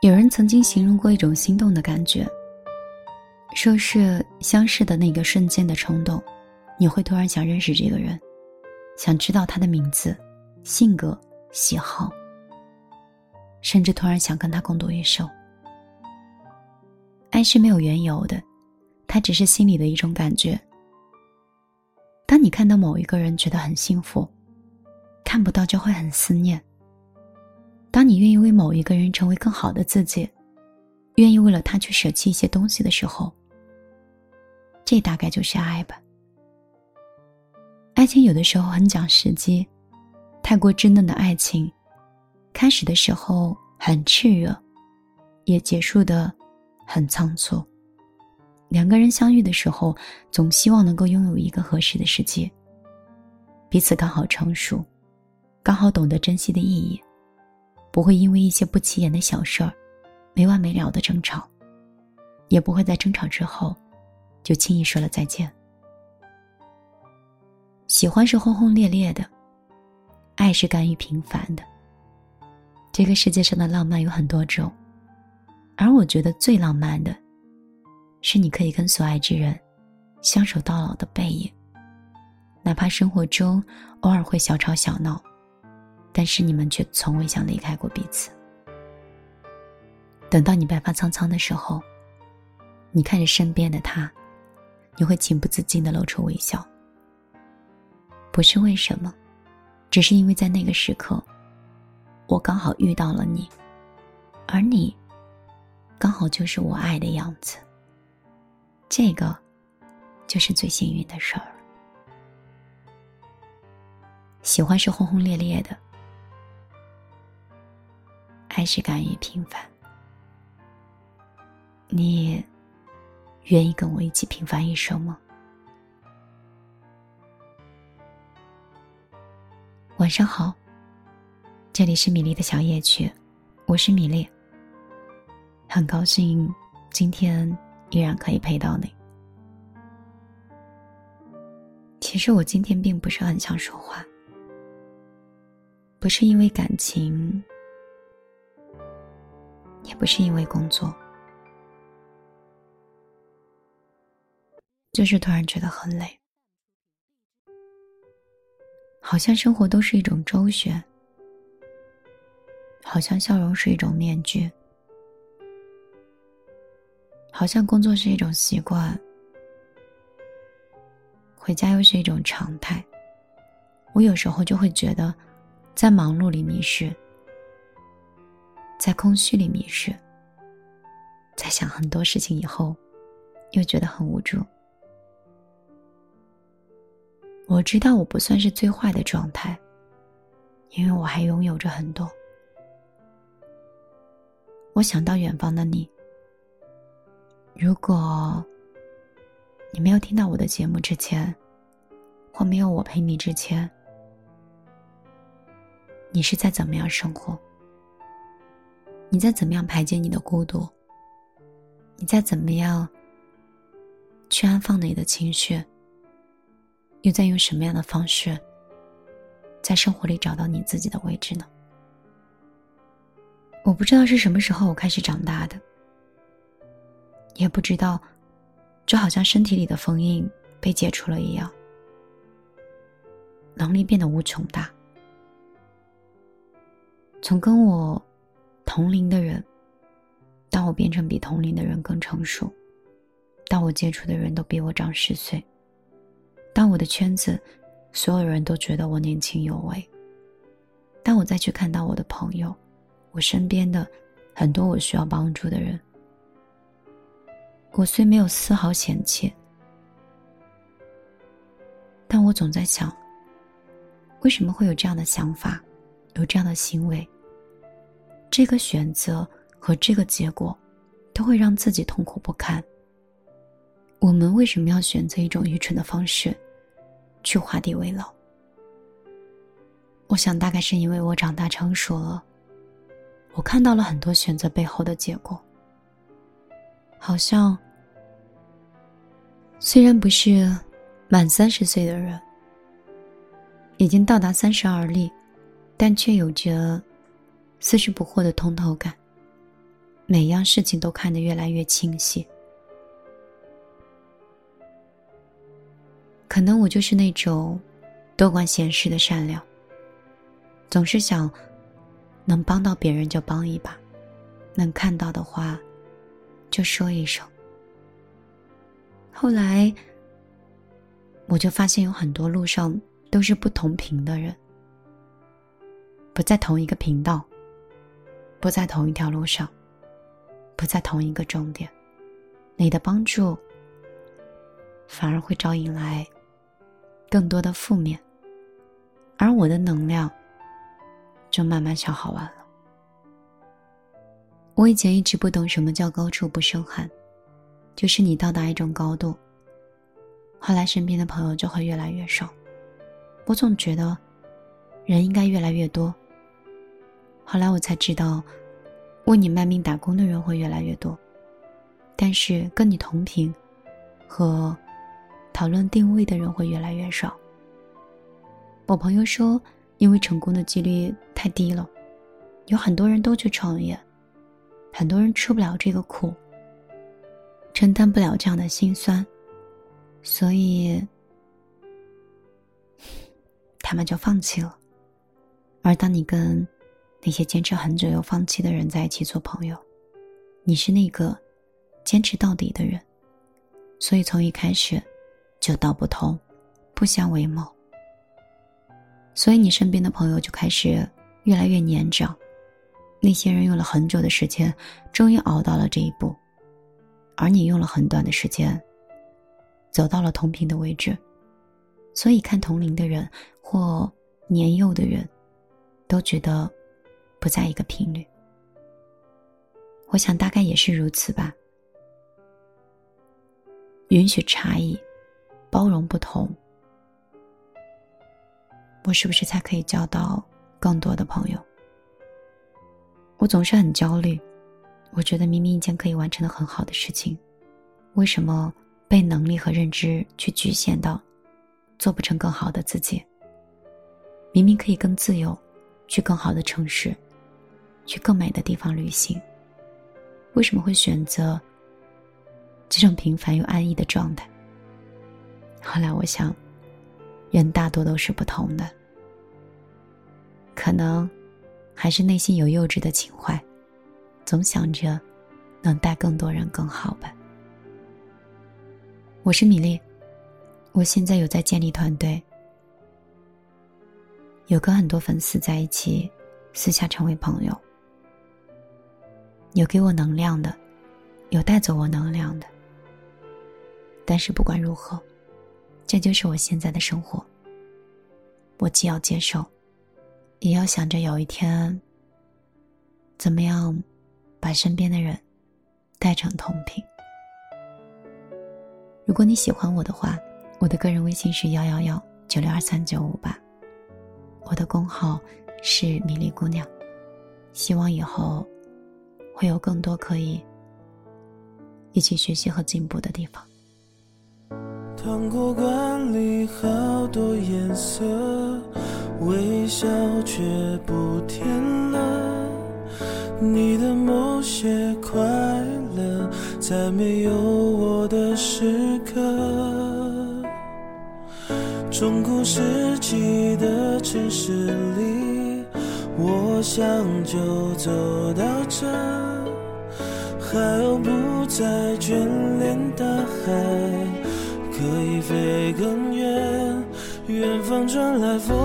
有人曾经形容过一种心动的感觉，说是相识的那个瞬间的冲动，你会突然想认识这个人，想知道他的名字、性格、喜好，甚至突然想跟他共度一生。爱是没有缘由的，它只是心里的一种感觉。当你看到某一个人，觉得很幸福。看不到就会很思念。当你愿意为某一个人成为更好的自己，愿意为了他去舍弃一些东西的时候，这大概就是爱吧。爱情有的时候很讲时机，太过稚嫩的爱情，开始的时候很炽热，也结束的很仓促。两个人相遇的时候，总希望能够拥有一个合适的时机，彼此刚好成熟。刚好懂得珍惜的意义，不会因为一些不起眼的小事儿，没完没了的争吵，也不会在争吵之后，就轻易说了再见。喜欢是轰轰烈烈的，爱是甘于平凡的。这个世界上的浪漫有很多种，而我觉得最浪漫的，是你可以跟所爱之人，相守到老的背影。哪怕生活中偶尔会小吵小闹。但是你们却从未想离开过彼此。等到你白发苍苍的时候，你看着身边的他，你会情不自禁的露出微笑。不是为什么，只是因为在那个时刻，我刚好遇到了你，而你，刚好就是我爱的样子。这个，就是最幸运的事儿。喜欢是轰轰烈烈的。还是敢于平凡。你愿意跟我一起平凡一生吗？晚上好，这里是米粒的小夜曲，我是米粒。很高兴今天依然可以陪到你。其实我今天并不是很想说话，不是因为感情。也不是因为工作，就是突然觉得很累，好像生活都是一种周旋，好像笑容是一种面具，好像工作是一种习惯，回家又是一种常态。我有时候就会觉得，在忙碌里迷失。在空虚里迷失，在想很多事情以后，又觉得很无助。我知道我不算是最坏的状态，因为我还拥有着很多。我想到远方的你，如果你没有听到我的节目之前，或没有我陪你之前，你是在怎么样生活？你在怎么样排解你的孤独？你在怎么样去安放你的情绪？又在用什么样的方式，在生活里找到你自己的位置呢？我不知道是什么时候我开始长大的，也不知道，就好像身体里的封印被解除了一样，能力变得无穷大。从跟我。同龄的人，当我变成比同龄的人更成熟，当我接触的人都比我长十岁，当我的圈子所有人都觉得我年轻有为，当我再去看到我的朋友，我身边的很多我需要帮助的人，我虽没有丝毫嫌弃，但我总在想，为什么会有这样的想法，有这样的行为？这个选择和这个结果，都会让自己痛苦不堪。我们为什么要选择一种愚蠢的方式，去画地为牢？我想，大概是因为我长大成熟了，我看到了很多选择背后的结果。好像，虽然不是满三十岁的人，已经到达三十而立，但却有着。四十不惑的通透感，每样事情都看得越来越清晰。可能我就是那种多管闲事的善良，总是想能帮到别人就帮一把，能看到的话就说一声。后来我就发现有很多路上都是不同频的人，不在同一个频道，不在同一条路上，不在同一个终点，你的帮助反而会招引来。更多的负面，而我的能量就慢慢消耗完了。我以前一直不懂什么叫高处不胜寒，就是你到达一种高度，后来身边的朋友就会越来越少。我总觉得人应该越来越多，后来我才知道，为你卖命打工的人会越来越多，但是跟你同频和。讨论定位的人会越来越少。我朋友说，因为成功的几率太低了，有很多人都去创业，很多人吃不了这个苦，承担不了这样的辛酸，所以他们就放弃了。而当你跟那些坚持很久又放弃的人在一起做朋友，你是那个坚持到底的人，所以从一开始。就道不同，不相为谋。所以你身边的朋友就开始越来越年长，那些人用了很久的时间，终于熬到了这一步，而你用了很短的时间，走到了同频的位置。所以看同龄的人或年幼的人，都觉得不在一个频率。我想大概也是如此吧。允许差异。包容不同，我是不是才可以交到更多的朋友？我总是很焦虑，我觉得明明一件可以完成的很好的事情，为什么被能力和认知去局限到，做不成更好的自己？明明可以更自由，去更好的城市，去更美的地方旅行，为什么会选择这种平凡又安逸的状态？后来我想，人大多都是不同的，可能还是内心有幼稚的情怀，总想着能带更多人更好吧。我是米粒，我现在有在建立团队，有跟很多粉丝在一起，私下成为朋友，有给我能量的，有带走我能量的，但是不管如何。这就是我现在的生活。我既要接受，也要想着有一天，怎么样把身边的人带成同频。如果你喜欢我的话，我的个人微信是幺幺幺九六二三九五八，我的公号是米粒姑娘。希望以后会有更多可以一起学习和进步的地方。糖果罐里好多颜色，微笑却不甜了。你的某些快乐，在没有我的时刻。中古世纪的城市里，我想就走到这，海鸥不再眷恋大海。可以飞更远，远方传来风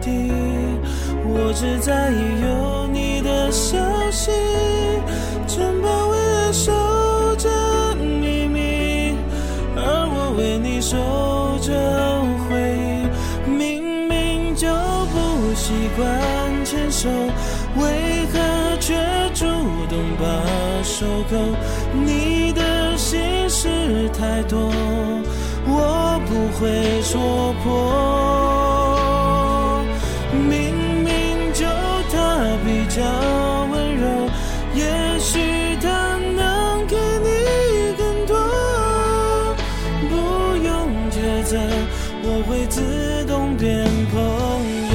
笛，我只在意有你的消息。城堡为爱守着秘密，而我为你守着回忆。明明就不习惯牵手，为何却主动把手勾？你的心。事太多，我不会说破。明明就他比较温柔，也许他能给你更多。不用抉择，我会自动变朋友。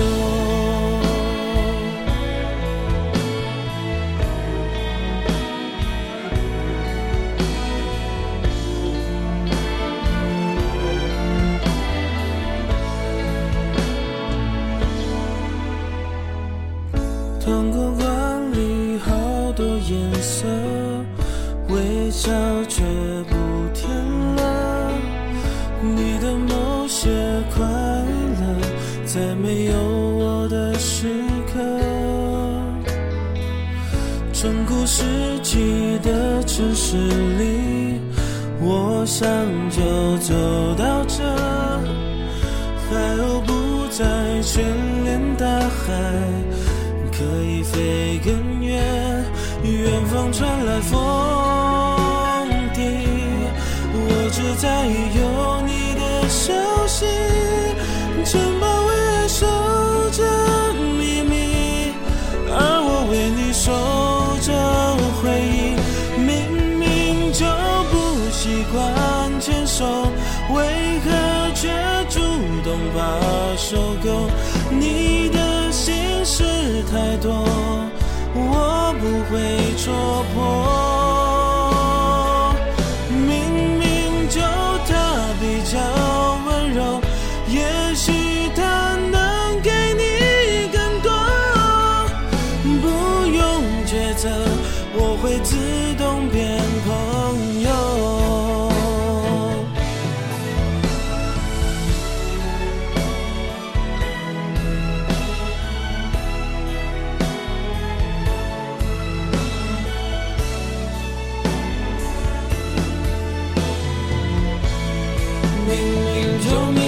糖果罐里好多颜色，微笑却不甜了。你的某些快乐，在没有我的时刻。中古世纪的城市里，我想就走到这，海鸥不再眷恋大海，飞更远，远方传来风笛，我只在意有你的消息，城堡为爱守着秘密，而我为你守着回忆，明明就不习惯牵手，为何却主动把手会戳破。冥冥中